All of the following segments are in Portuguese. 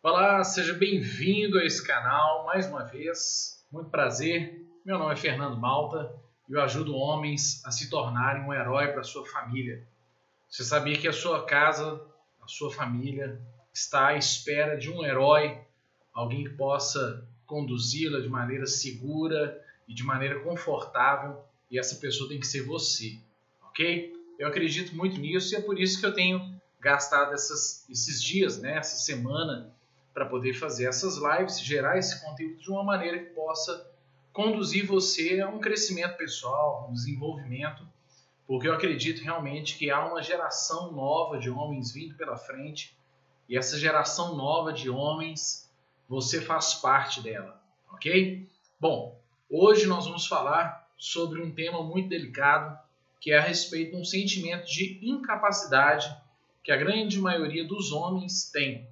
Olá, seja bem-vindo a esse canal mais uma vez. Muito prazer. Meu nome é Fernando Malta e eu ajudo homens a se tornarem um herói para sua família. Você sabia que a sua casa, a sua família está à espera de um herói, alguém que possa conduzi-la de maneira segura e de maneira confortável, e essa pessoa tem que ser você, ok? Eu acredito muito nisso e é por isso que eu tenho gastado essas, esses dias, né, essa semana, para poder fazer essas lives, gerar esse conteúdo de uma maneira que possa conduzir você a um crescimento pessoal, um desenvolvimento, porque eu acredito realmente que há uma geração nova de homens vindo pela frente e essa geração nova de homens, você faz parte dela, ok? Bom, hoje nós vamos falar sobre um tema muito delicado que é a respeito de um sentimento de incapacidade que a grande maioria dos homens tem.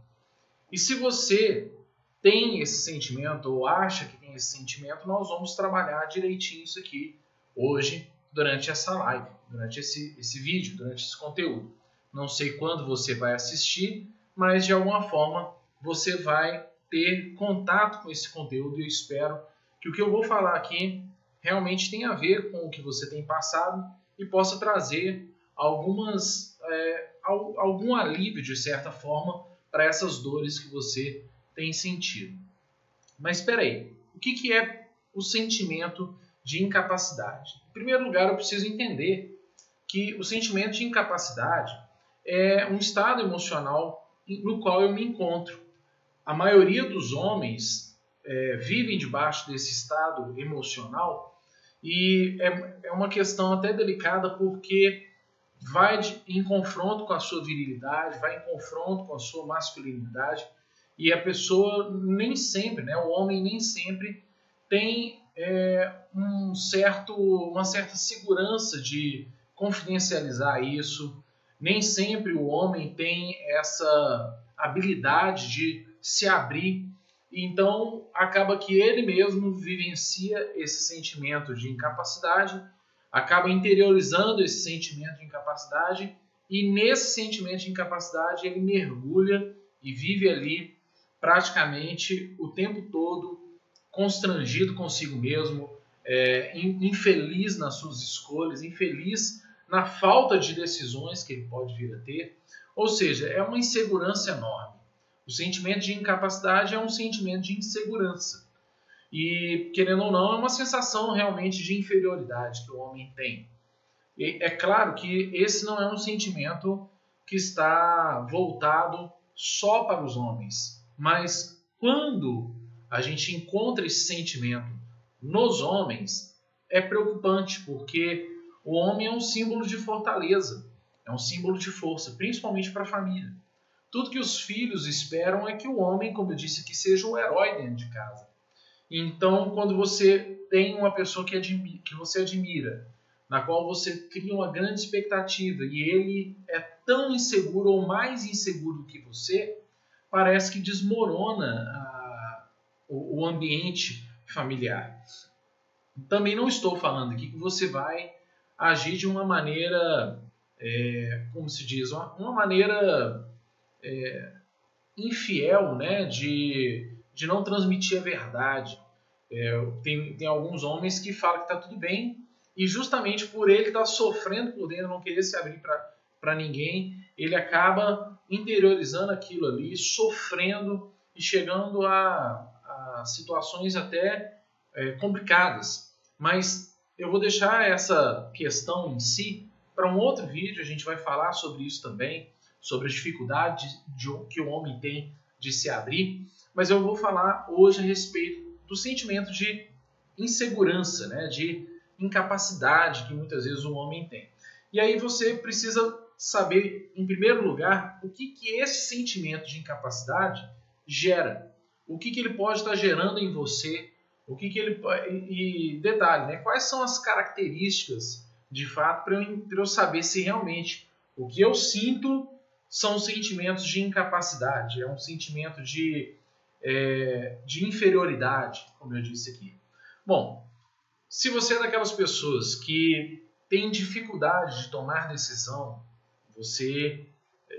E se você tem esse sentimento ou acha que tem esse sentimento, nós vamos trabalhar direitinho isso aqui hoje durante essa live, durante esse, esse vídeo, durante esse conteúdo. Não sei quando você vai assistir, mas de alguma forma você vai ter contato com esse conteúdo e eu espero que o que eu vou falar aqui realmente tenha a ver com o que você tem passado e possa trazer algumas é, algum alívio de certa forma para essas dores que você tem sentido. Mas espera aí, o que, que é o sentimento de incapacidade? Em primeiro lugar, eu preciso entender que o sentimento de incapacidade é um estado emocional no qual eu me encontro. A maioria dos homens é, vivem debaixo desse estado emocional e é, é uma questão até delicada porque vai de, em confronto com a sua virilidade, vai em confronto com a sua masculinidade, e a pessoa nem sempre, né, o homem nem sempre tem é, um certo, uma certa segurança de confidencializar isso, nem sempre o homem tem essa habilidade de se abrir, então acaba que ele mesmo vivencia esse sentimento de incapacidade acaba interiorizando esse sentimento de incapacidade e nesse sentimento de incapacidade ele mergulha e vive ali praticamente o tempo todo constrangido consigo mesmo, é, infeliz nas suas escolhas, infeliz na falta de decisões que ele pode vir a ter. Ou seja, é uma insegurança enorme. O sentimento de incapacidade é um sentimento de insegurança. E, querendo ou não, é uma sensação realmente de inferioridade que o homem tem. E é claro que esse não é um sentimento que está voltado só para os homens, mas quando a gente encontra esse sentimento nos homens, é preocupante, porque o homem é um símbolo de fortaleza, é um símbolo de força, principalmente para a família. Tudo que os filhos esperam é que o homem, como eu disse aqui, seja o herói dentro de casa. Então, quando você tem uma pessoa que, admira, que você admira, na qual você cria uma grande expectativa e ele é tão inseguro ou mais inseguro que você, parece que desmorona a, o, o ambiente familiar. Também não estou falando aqui que você vai agir de uma maneira, é, como se diz, uma, uma maneira é, infiel, né, de de não transmitir a verdade. É, tem, tem alguns homens que falam que está tudo bem e justamente por ele estar tá sofrendo por dentro, não querer se abrir para ninguém, ele acaba interiorizando aquilo ali, sofrendo e chegando a, a situações até é, complicadas. Mas eu vou deixar essa questão em si para um outro vídeo, a gente vai falar sobre isso também, sobre as dificuldades de, que o homem tem de se abrir mas eu vou falar hoje a respeito do sentimento de insegurança, né, de incapacidade que muitas vezes o homem tem. E aí você precisa saber, em primeiro lugar, o que, que esse sentimento de incapacidade gera. O que, que ele pode estar gerando em você, o que, que ele. E detalhe, né, quais são as características de fato para eu, eu saber se realmente o que eu sinto são sentimentos de incapacidade, é um sentimento de é, de inferioridade, como eu disse aqui. Bom, se você é daquelas pessoas que tem dificuldade de tomar decisão, você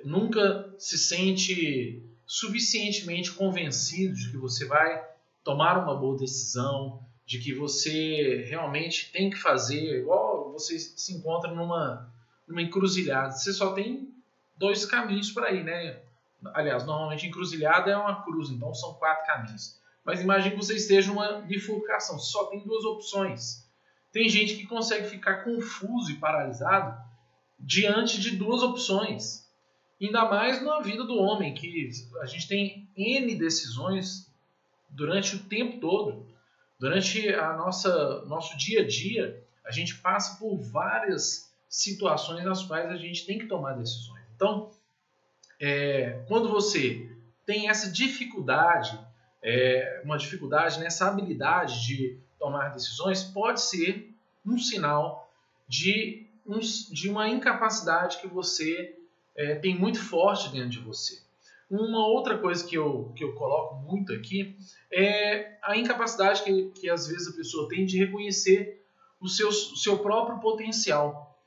nunca se sente suficientemente convencido de que você vai tomar uma boa decisão, de que você realmente tem que fazer, igual você se encontra numa, numa encruzilhada. Você só tem dois caminhos para ir, né? Aliás, normalmente encruzilhada é uma cruz, então são quatro caminhos. Mas imagine que você esteja numa bifurcação, só tem duas opções. Tem gente que consegue ficar confuso e paralisado diante de duas opções. Ainda mais na vida do homem, que a gente tem N decisões durante o tempo todo. Durante a nossa nosso dia a dia, a gente passa por várias situações nas quais a gente tem que tomar decisões. Então, é, quando você tem essa dificuldade, é, uma dificuldade nessa habilidade de tomar decisões, pode ser um sinal de, um, de uma incapacidade que você é, tem muito forte dentro de você. Uma outra coisa que eu, que eu coloco muito aqui é a incapacidade que, que às vezes a pessoa tem de reconhecer o seu, o seu próprio potencial.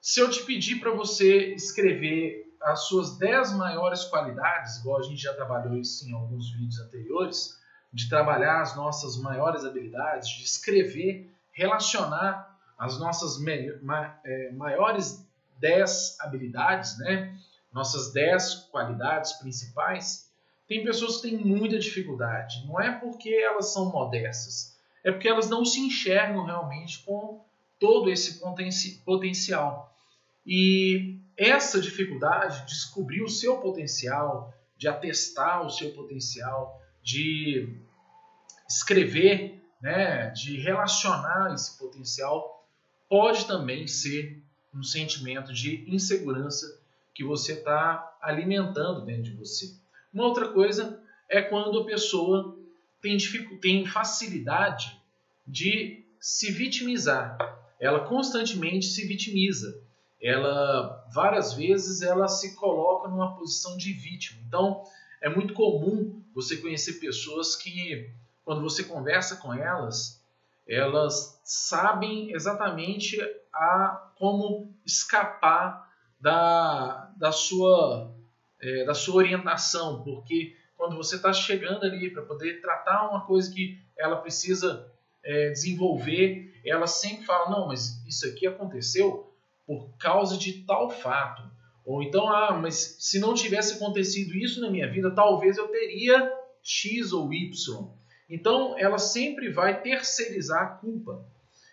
Se eu te pedir para você escrever as suas 10 maiores qualidades, igual a gente já trabalhou isso em alguns vídeos anteriores, de trabalhar as nossas maiores habilidades, de escrever, relacionar as nossas é, maiores 10 habilidades, né? nossas 10 qualidades principais, tem pessoas que têm muita dificuldade. Não é porque elas são modestas, é porque elas não se enxergam realmente com todo esse potencial. E essa dificuldade de descobrir o seu potencial, de atestar o seu potencial, de escrever, né, de relacionar esse potencial, pode também ser um sentimento de insegurança que você está alimentando dentro de você. Uma outra coisa é quando a pessoa tem, tem facilidade de se vitimizar. Ela constantemente se vitimiza ela várias vezes ela se coloca numa posição de vítima. Então, é muito comum você conhecer pessoas que quando você conversa com elas, elas sabem exatamente a como escapar da, da sua é, da sua orientação, porque quando você está chegando ali para poder tratar uma coisa que ela precisa é, desenvolver, ela sempre fala não, mas isso aqui aconteceu por causa de tal fato. Ou então, ah, mas se não tivesse acontecido isso na minha vida, talvez eu teria X ou Y. Então, ela sempre vai terceirizar a culpa.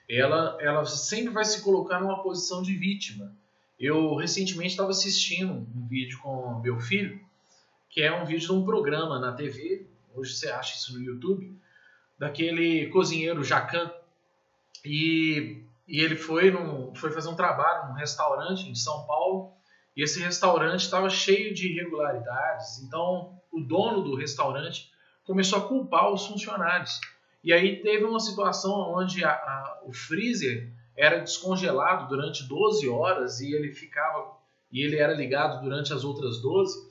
Ela, ela sempre vai se colocar numa posição de vítima. Eu recentemente estava assistindo um vídeo com meu filho, que é um vídeo de um programa na TV, hoje você acha isso no YouTube, daquele cozinheiro Jacan. E e ele foi, foi fazer um trabalho num restaurante em São Paulo e esse restaurante estava cheio de irregularidades. Então o dono do restaurante começou a culpar os funcionários. E aí teve uma situação onde a, a, o freezer era descongelado durante 12 horas e ele ficava e ele era ligado durante as outras 12,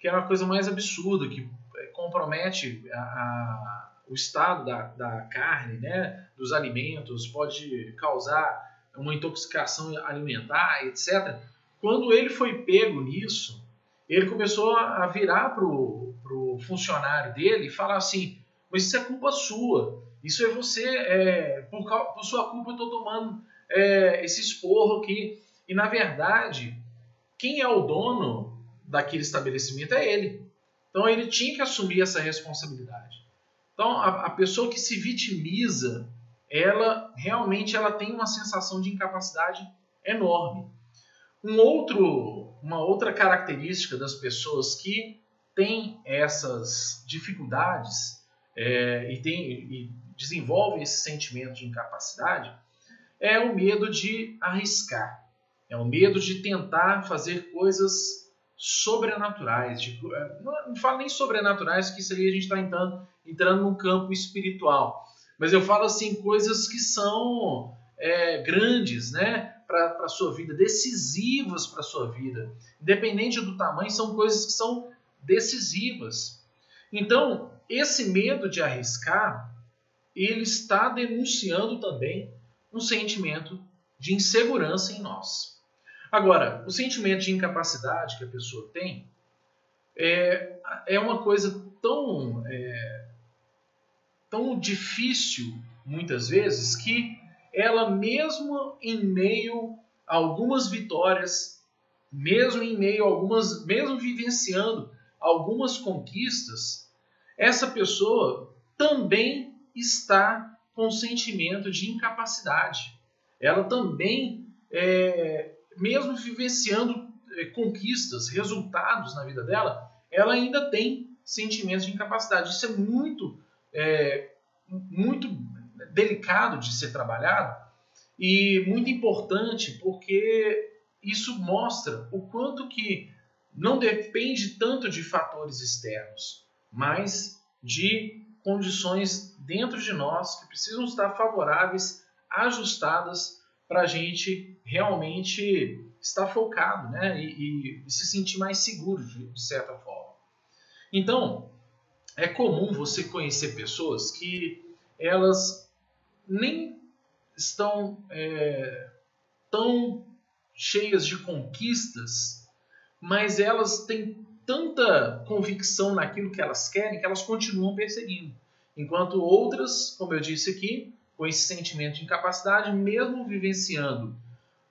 que era uma coisa mais absurda, que é, compromete a, o estado da, da carne, né, dos alimentos, pode causar uma intoxicação alimentar, etc. Quando ele foi pego nisso, ele começou a virar para o funcionário dele e falar assim: Mas isso é culpa sua, isso é você, é, por, por sua culpa eu estou tomando é, esse esporro aqui. E na verdade, quem é o dono daquele estabelecimento é ele. Então ele tinha que assumir essa responsabilidade. Então, a, a pessoa que se vitimiza, ela realmente ela tem uma sensação de incapacidade enorme. Um outro, uma outra característica das pessoas que têm essas dificuldades é, e, tem, e desenvolvem esse sentimento de incapacidade é o medo de arriscar, é o medo de tentar fazer coisas sobrenaturais. De, é, não, não falo nem sobrenaturais, que isso aí a gente está entrando, entrando num campo espiritual. Mas eu falo assim, coisas que são é, grandes, né? Para a sua vida, decisivas para a sua vida. Independente do tamanho, são coisas que são decisivas. Então, esse medo de arriscar, ele está denunciando também um sentimento de insegurança em nós. Agora, o sentimento de incapacidade que a pessoa tem é, é uma coisa tão, é, tão difícil, muitas vezes, que ela mesmo em meio a algumas vitórias, mesmo em meio a algumas, mesmo vivenciando algumas conquistas, essa pessoa também está com sentimento de incapacidade. Ela também, é, mesmo vivenciando é, conquistas, resultados na vida dela, ela ainda tem sentimentos de incapacidade. Isso é muito, é, muito delicado de ser trabalhado e muito importante porque isso mostra o quanto que não depende tanto de fatores externos, mas de condições dentro de nós que precisam estar favoráveis, ajustadas para a gente realmente estar focado né? E, e, se sentir mais seguro de certa forma. Então, é comum você conhecer pessoas que elas nem estão é, tão cheias de conquistas, mas elas têm tanta convicção naquilo que elas querem que elas continuam perseguindo. Enquanto outras, como eu disse aqui, com esse sentimento de incapacidade, mesmo vivenciando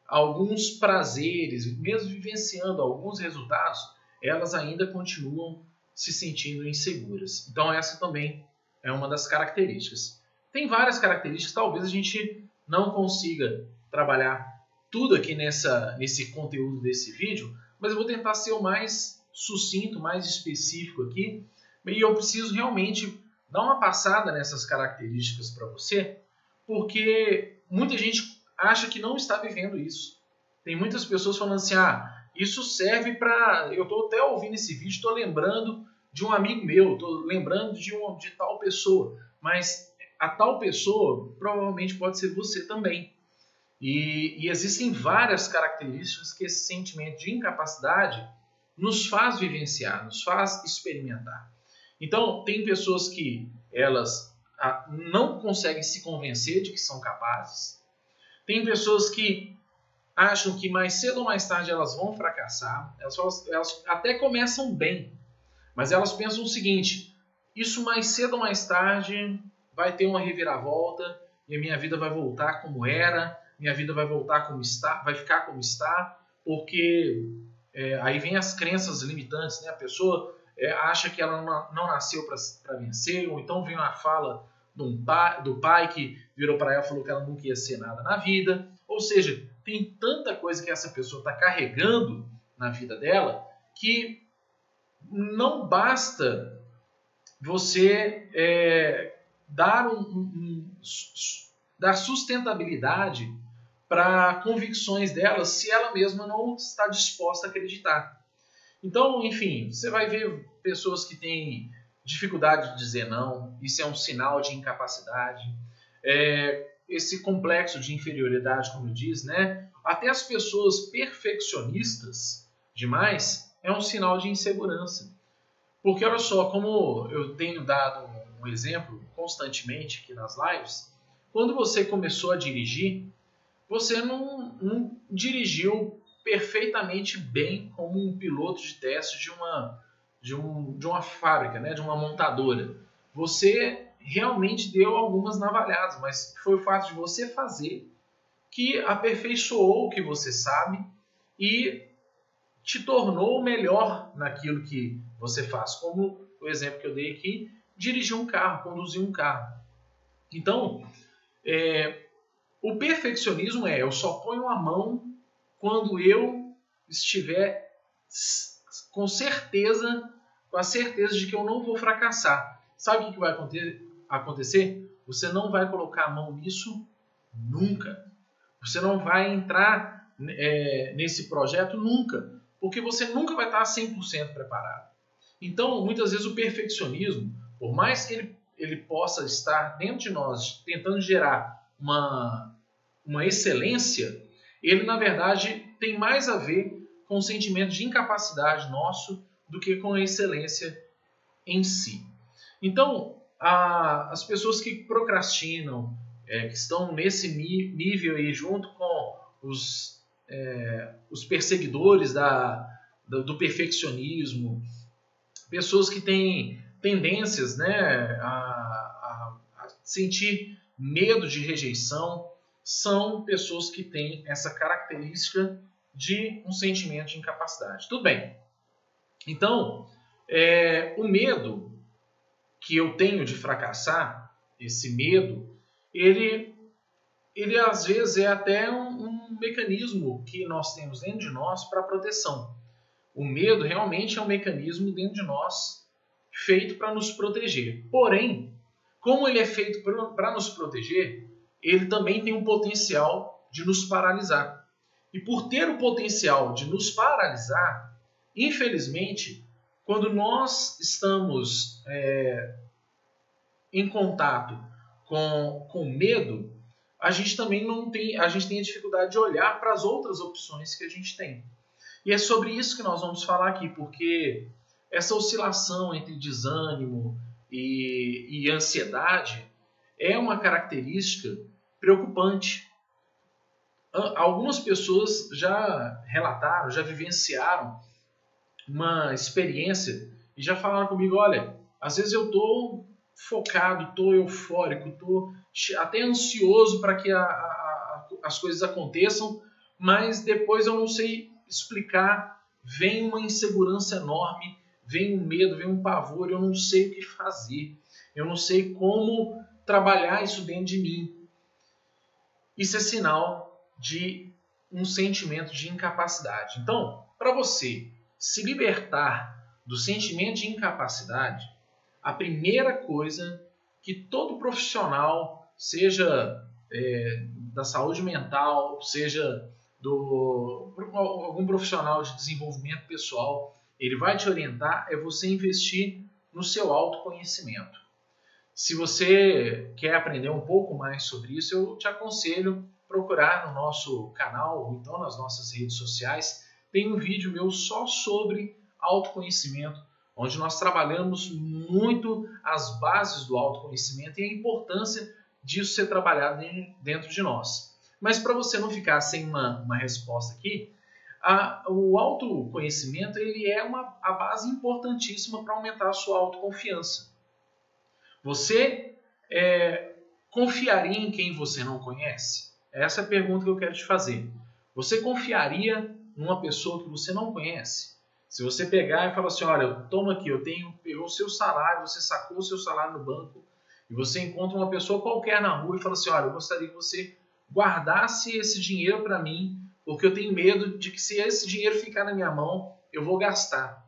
alguns prazeres, mesmo vivenciando alguns resultados, elas ainda continuam se sentindo inseguras. Então, essa também é uma das características. Tem várias características, talvez a gente não consiga trabalhar tudo aqui nessa, nesse conteúdo desse vídeo, mas eu vou tentar ser o mais sucinto, mais específico aqui, e eu preciso realmente dar uma passada nessas características para você, porque muita gente acha que não está vivendo isso. Tem muitas pessoas falando assim: ah, isso serve para. Eu estou até ouvindo esse vídeo, estou lembrando de um amigo meu, estou lembrando de, um, de tal pessoa, mas a tal pessoa provavelmente pode ser você também. E, e, existem várias características que esse sentimento de incapacidade nos faz vivenciar, nos faz experimentar. Então, tem pessoas que elas ah, não conseguem se convencer de que são capazes. Tem pessoas que acham que mais cedo ou mais tarde elas vão fracassar, elas, elas até começam bem, mas elas pensam o seguinte: isso mais cedo ou mais tarde vai ter uma reviravolta e a minha vida vai voltar como era, minha vida vai voltar como está, vai ficar como está, porque é, aí vem as crenças limitantes, né? A pessoa é, acha que ela não, não nasceu para vencer, ou então vem uma fala pai, do pai que virou para ela e falou que ela nunca ia ser nada na vida. Ou seja, tem tanta coisa que essa pessoa está carregando na vida dela que não basta você é, dar, um, um, dar sustentabilidade para convicções dela se ela mesma não está disposta a acreditar. Então, enfim, você vai ver pessoas que têm dificuldade de dizer não, isso é um sinal de incapacidade. É, esse complexo de inferioridade, como disse, né? Até as pessoas perfeccionistas demais é um sinal de insegurança. Porque olha só, como eu tenho dado um exemplo constantemente aqui nas lives, quando você começou a dirigir, você não, não dirigiu perfeitamente bem como um piloto de teste de uma, de, um, de uma fábrica, né, de uma montadora. Você realmente deu algumas navalhadas, mas foi o fato de você fazer que aperfeiçoou o que você sabe e te tornou melhor naquilo que você faz. Como o exemplo que eu dei aqui, dirigir um carro, conduzir um carro. Então, é, o perfeccionismo é eu só ponho a mão quando eu estiver com certeza, com a certeza de que eu não vou fracassar. Sabe o que vai acontecer? Você não vai colocar a mão nisso nunca. Você não vai entrar é, nesse projeto nunca, porque você nunca vai estar 100% preparado. Então, muitas vezes o perfeccionismo, por mais que ele, ele possa estar dentro de nós, tentando gerar uma, uma excelência, ele na verdade tem mais a ver com o sentimento de incapacidade nosso do que com a excelência em si. Então, a, as pessoas que procrastinam, é, que estão nesse nível aí junto com os, é, os perseguidores da, do, do perfeccionismo, pessoas que têm tendências né, a, a, a sentir medo de rejeição, são pessoas que têm essa característica de um sentimento de incapacidade. Tudo bem. Então, é, o medo que eu tenho de fracassar, esse medo, ele, ele às vezes é até um, um mecanismo que nós temos dentro de nós para proteção. O medo realmente é um mecanismo dentro de nós feito para nos proteger. Porém, como ele é feito para nos proteger, ele também tem um potencial de nos paralisar. E por ter o potencial de nos paralisar, infelizmente, quando nós estamos é, em contato com, com medo, a gente também não tem, a gente tem a dificuldade de olhar para as outras opções que a gente tem. E é sobre isso que nós vamos falar aqui, porque essa oscilação entre desânimo e, e ansiedade é uma característica preocupante. Algumas pessoas já relataram, já vivenciaram uma experiência e já falaram comigo: olha, às vezes eu estou focado, estou eufórico, estou até ansioso para que a, a, as coisas aconteçam, mas depois eu não sei explicar, vem uma insegurança enorme, vem um medo, vem um pavor, eu não sei o que fazer, eu não sei como trabalhar isso dentro de mim. Isso é sinal de um sentimento de incapacidade. Então, para você se libertar do sentimento de incapacidade, a primeira coisa que todo profissional, seja é, da saúde mental, seja do algum profissional de desenvolvimento pessoal, ele vai te orientar é você investir no seu autoconhecimento. Se você quer aprender um pouco mais sobre isso, eu te aconselho procurar no nosso canal ou então nas nossas redes sociais. Tem um vídeo meu só sobre autoconhecimento, onde nós trabalhamos muito as bases do autoconhecimento e a importância disso ser trabalhado dentro de nós. Mas para você não ficar sem uma, uma resposta aqui, a, o autoconhecimento ele é uma, a base importantíssima para aumentar a sua autoconfiança. Você é, confiaria em quem você não conhece? Essa é a pergunta que eu quero te fazer. Você confiaria numa pessoa que você não conhece? Se você pegar e falar assim, olha, toma aqui, eu tenho, o seu salário, você sacou o seu salário no banco e você encontra uma pessoa qualquer na rua e fala assim, olha, eu gostaria que você guardasse esse dinheiro para mim, porque eu tenho medo de que se esse dinheiro ficar na minha mão, eu vou gastar.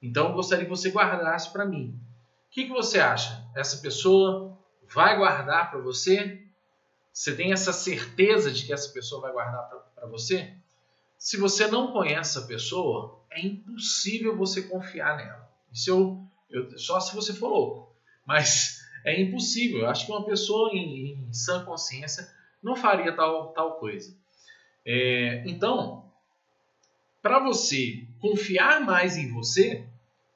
Então, eu gostaria que você guardasse para mim. O que, que você acha? Essa pessoa vai guardar para você? Você tem essa certeza de que essa pessoa vai guardar para você? Se você não conhece a pessoa, é impossível você confiar nela. Isso eu, eu, só se você for louco. Mas é impossível. Eu acho que uma pessoa em, em sã consciência não faria tal, tal coisa. É, então, para você confiar mais em você,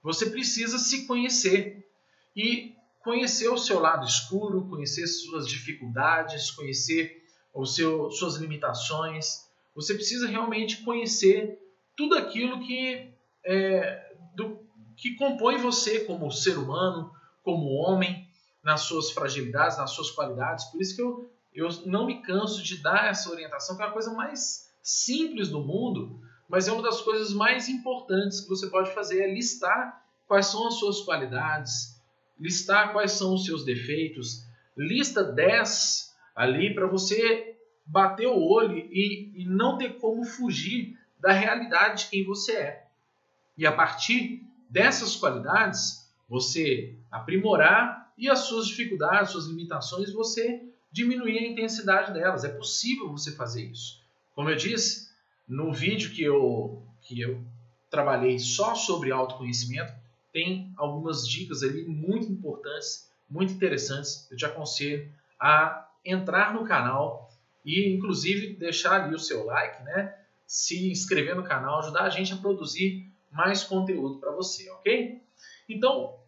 você precisa se conhecer e conhecer o seu lado escuro, conhecer suas dificuldades, conhecer o seu, suas limitações. Você precisa realmente conhecer tudo aquilo que, é, do, que compõe você como ser humano, como homem, nas suas fragilidades, nas suas qualidades. Por isso que eu eu não me canso de dar essa orientação, que é a coisa mais simples do mundo, mas é uma das coisas mais importantes que você pode fazer, é listar quais são as suas qualidades, listar quais são os seus defeitos, lista 10 ali para você bater o olho e, e não ter como fugir da realidade de quem você é. E a partir dessas qualidades, você aprimorar e as suas dificuldades, suas limitações, você diminuir a intensidade delas. É possível você fazer isso. Como eu disse, no vídeo que eu, que eu trabalhei só sobre autoconhecimento, tem algumas dicas ali muito importantes, muito interessantes. Eu te aconselho a entrar no canal e, inclusive, deixar ali o seu like, né? Se inscrever no canal, ajudar a gente a produzir mais conteúdo para você, ok? Então,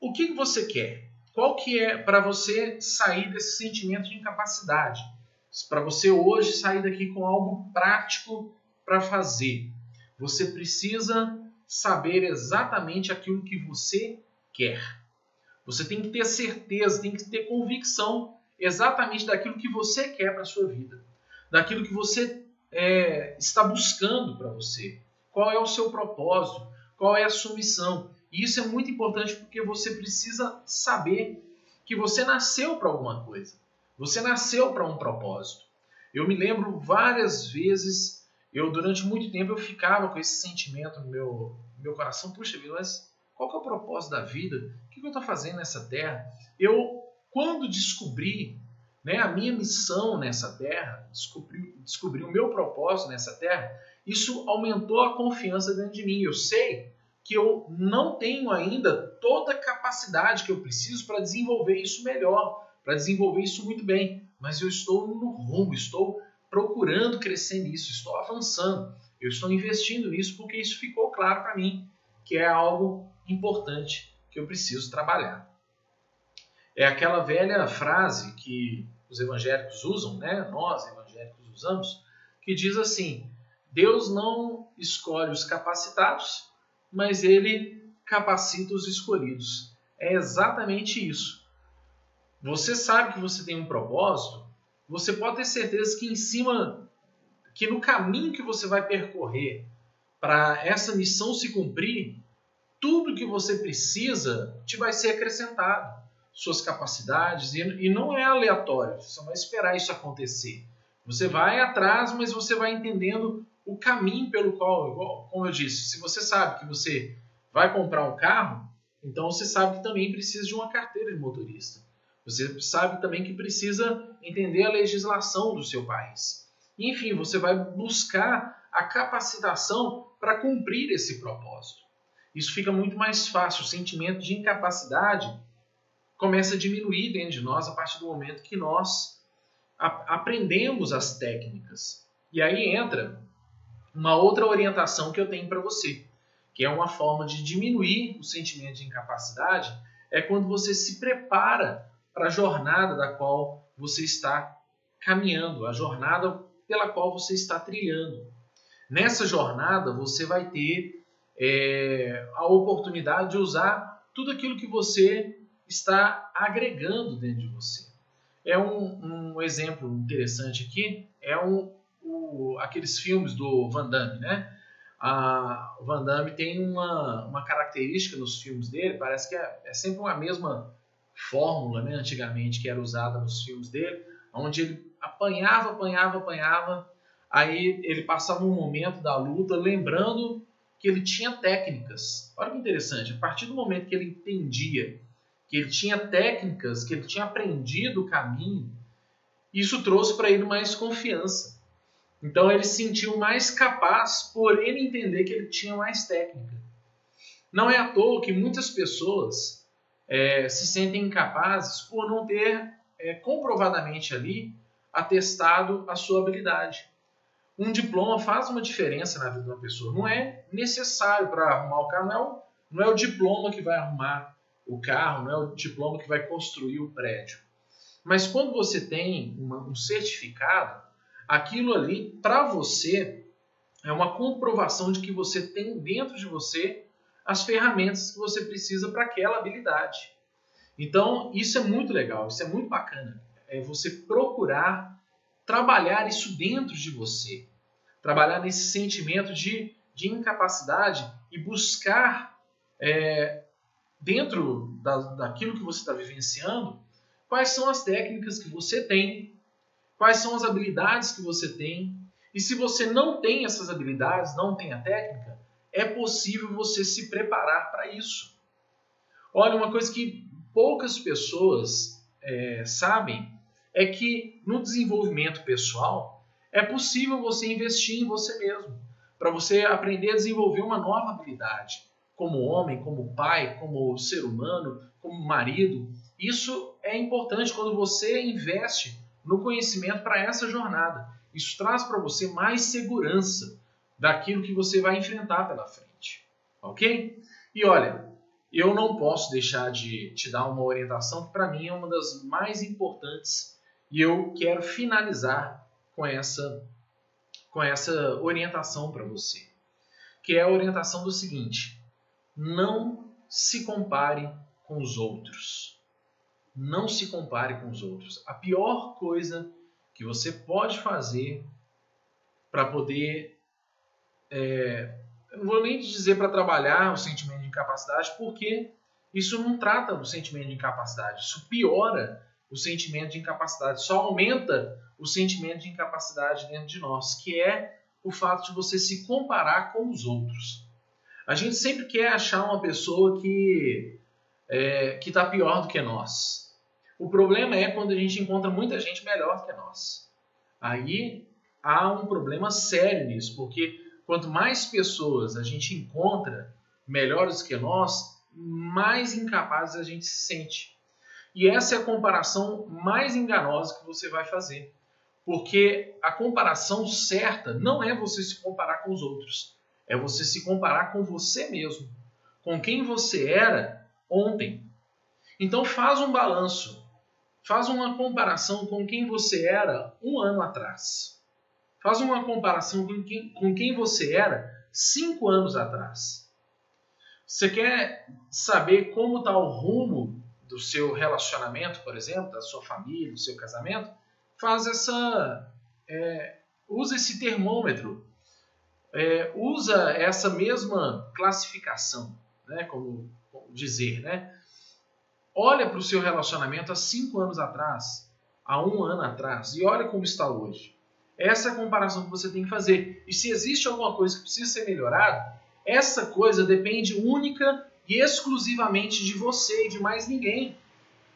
o que você quer? Qual que é para você sair desse sentimento de incapacidade? Para você hoje sair daqui com algo prático para fazer. Você precisa saber exatamente aquilo que você quer. Você tem que ter certeza, tem que ter convicção exatamente daquilo que você quer para a sua vida, daquilo que você é, está buscando para você. Qual é o seu propósito? Qual é a sua missão? E isso é muito importante porque você precisa saber que você nasceu para alguma coisa. Você nasceu para um propósito. Eu me lembro várias vezes, eu durante muito tempo eu ficava com esse sentimento no meu, no meu coração, puxa vida, mas qual que é o propósito da vida? O que eu estou fazendo nessa terra? Eu, quando descobri né, a minha missão nessa terra, descobri, descobri o meu propósito nessa terra, isso aumentou a confiança dentro de mim. Eu sei que eu não tenho ainda toda a capacidade que eu preciso para desenvolver isso melhor, para desenvolver isso muito bem, mas eu estou no rumo, estou procurando crescer nisso, estou avançando, eu estou investindo nisso porque isso ficou claro para mim que é algo importante que eu preciso trabalhar. É aquela velha frase que os evangélicos usam, né? Nós evangélicos usamos, que diz assim: Deus não escolhe os capacitados, mas ele capacita os escolhidos. É exatamente isso. Você sabe que você tem um propósito, você pode ter certeza que em cima, que no caminho que você vai percorrer para essa missão se cumprir, tudo que você precisa te vai ser acrescentado. Suas capacidades, e não é aleatório, você vai esperar isso acontecer. Você vai atrás, mas você vai entendendo o caminho pelo qual, como eu disse, se você sabe que você vai comprar um carro, então você sabe que também precisa de uma carteira de motorista. Você sabe também que precisa entender a legislação do seu país. Enfim, você vai buscar a capacitação para cumprir esse propósito. Isso fica muito mais fácil. O sentimento de incapacidade começa a diminuir dentro de nós a partir do momento que nós aprendemos as técnicas. E aí entra uma outra orientação que eu tenho para você, que é uma forma de diminuir o sentimento de incapacidade, é quando você se prepara para a jornada da qual você está caminhando, a jornada pela qual você está trilhando. Nessa jornada você vai ter é, a oportunidade de usar tudo aquilo que você está agregando dentro de você. É um, um exemplo interessante aqui, é um, o, aqueles filmes do Van Damme, né? A, o Van Damme tem uma, uma característica nos filmes dele, parece que é, é sempre uma mesma fórmula, né? Antigamente, que era usada nos filmes dele, onde ele apanhava, apanhava, apanhava, aí ele passava um momento da luta lembrando que ele tinha técnicas. Olha que interessante, a partir do momento que ele entendia que ele tinha técnicas, que ele tinha aprendido o caminho, isso trouxe para ele mais confiança. Então ele se sentiu mais capaz por ele entender que ele tinha mais técnica. Não é à toa que muitas pessoas é, se sentem incapazes por não ter é, comprovadamente ali atestado a sua habilidade. Um diploma faz uma diferença na vida de uma pessoa. Não é necessário para arrumar o não é não é o diploma que vai arrumar o carro, não é o diploma que vai construir o prédio. Mas quando você tem uma, um certificado, aquilo ali, para você, é uma comprovação de que você tem dentro de você as ferramentas que você precisa para aquela habilidade. Então, isso é muito legal, isso é muito bacana. É você procurar trabalhar isso dentro de você. Trabalhar nesse sentimento de, de incapacidade e buscar, é, dentro da, daquilo que você está vivenciando, quais são as técnicas que você tem quais são as habilidades que você tem. E se você não tem essas habilidades, não tem a técnica, é possível você se preparar para isso. Olha, uma coisa que poucas pessoas é, sabem é que no desenvolvimento pessoal é possível você investir em você mesmo, para você aprender a desenvolver uma nova habilidade, como homem, como pai, como ser humano, como marido. Isso é importante quando você investe no conhecimento para essa jornada. Isso traz para você mais segurança daquilo que você vai enfrentar pela frente. Ok? E olha, eu não posso deixar de te dar uma orientação que para mim é uma das mais importantes e eu quero finalizar com essa com essa orientação para você. que é a orientação do seguinte: não se compare com os outros. Não se compare com os outros. A pior coisa que você pode fazer para poder. É, eu não vou nem dizer para trabalhar o sentimento de incapacidade, porque isso não trata do sentimento de incapacidade. Isso piora o sentimento de incapacidade, só aumenta o sentimento de incapacidade dentro de nós, que é o fato de você se comparar com os outros. A gente sempre quer achar uma pessoa que é, que está pior do que nós. O problema é quando a gente encontra muita gente melhor do que nós. Aí há um problema sério nisso, porque quanto mais pessoas a gente encontra melhores que nós, mais incapazes a gente se sente. E essa é a comparação mais enganosa que você vai fazer. Porque a comparação certa não é você se comparar com os outros, é você se comparar com você mesmo, com quem você era ontem. Então faz um balanço, faz uma comparação com quem você era um ano atrás. Faz uma comparação com quem, com quem você era cinco anos atrás. Você quer saber como está o rumo do seu relacionamento, por exemplo, da sua família, do seu casamento? faz essa. É, usa esse termômetro, é, usa essa mesma classificação, né, como, como dizer, né? Olha para o seu relacionamento há cinco anos atrás, há um ano atrás, e olha como está hoje. Essa é a comparação que você tem que fazer. E se existe alguma coisa que precisa ser melhorada, essa coisa depende única e exclusivamente de você e de mais ninguém.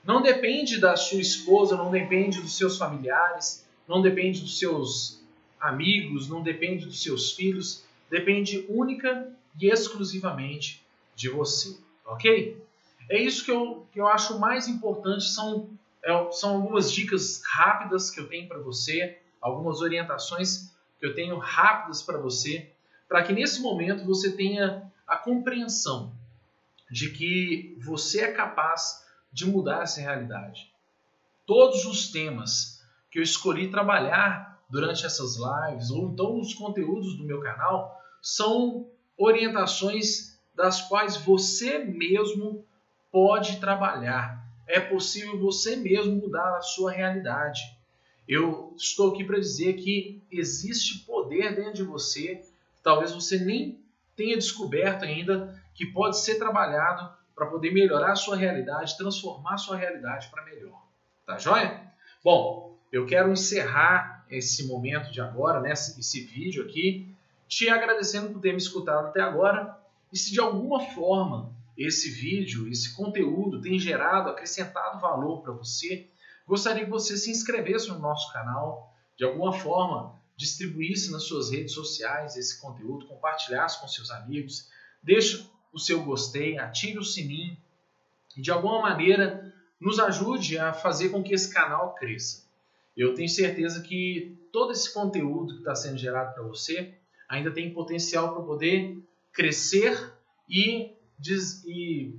Não depende da sua esposa, não depende dos seus familiares, não depende dos seus amigos, não depende dos seus filhos, depende única e exclusivamente de você, ok? É isso que eu, que eu acho mais importante, são, é, são algumas dicas rápidas que eu tenho para você, algumas orientações que eu tenho rápidas para você, para que nesse momento você tenha a compreensão de que você é capaz de mudar essa realidade. Todos os temas que eu escolhi trabalhar durante essas lives ou então nos conteúdos do meu canal são orientações das quais você mesmo pode trabalhar. É possível você mesmo mudar a sua realidade. Eu estou aqui para dizer que existe poder dentro de você, talvez você nem tenha descoberto ainda, que pode ser trabalhado para poder melhorar a sua realidade, transformar a sua realidade para melhor. Tá joia? Bom, eu quero encerrar esse momento de agora, né, esse vídeo aqui, te agradecendo por ter me escutado até agora. E se de alguma forma esse vídeo, esse conteúdo tem gerado, acrescentado valor para você, gostaria que você se inscrevesse no nosso canal, de alguma forma distribuísse nas suas redes sociais esse conteúdo, compartilhasse com seus amigos, deixe o seu gostei, ative o sininho e de alguma maneira nos ajude a fazer com que esse canal cresça. Eu tenho certeza que todo esse conteúdo que está sendo gerado para você ainda tem potencial para poder crescer e, des e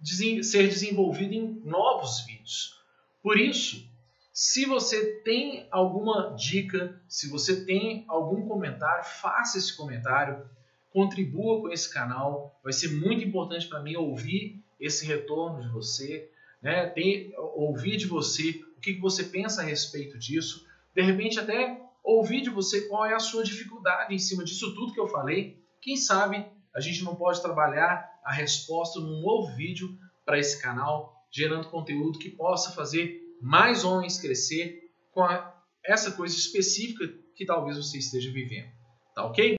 des ser desenvolvido em novos vídeos. Por isso, se você tem alguma dica, se você tem algum comentário, faça esse comentário contribua com esse canal. Vai ser muito importante para mim ouvir esse retorno de você, né? Tem, ouvir de você o que, você pensa a respeito disso. De repente, até ouvir de você qual é a sua dificuldade em cima disso tudo que eu falei. Quem sabe a gente não pode trabalhar a resposta num novo vídeo para esse canal, gerando conteúdo que possa fazer mais homens crescer com a, essa coisa específica que talvez você esteja vivendo. Tá ok?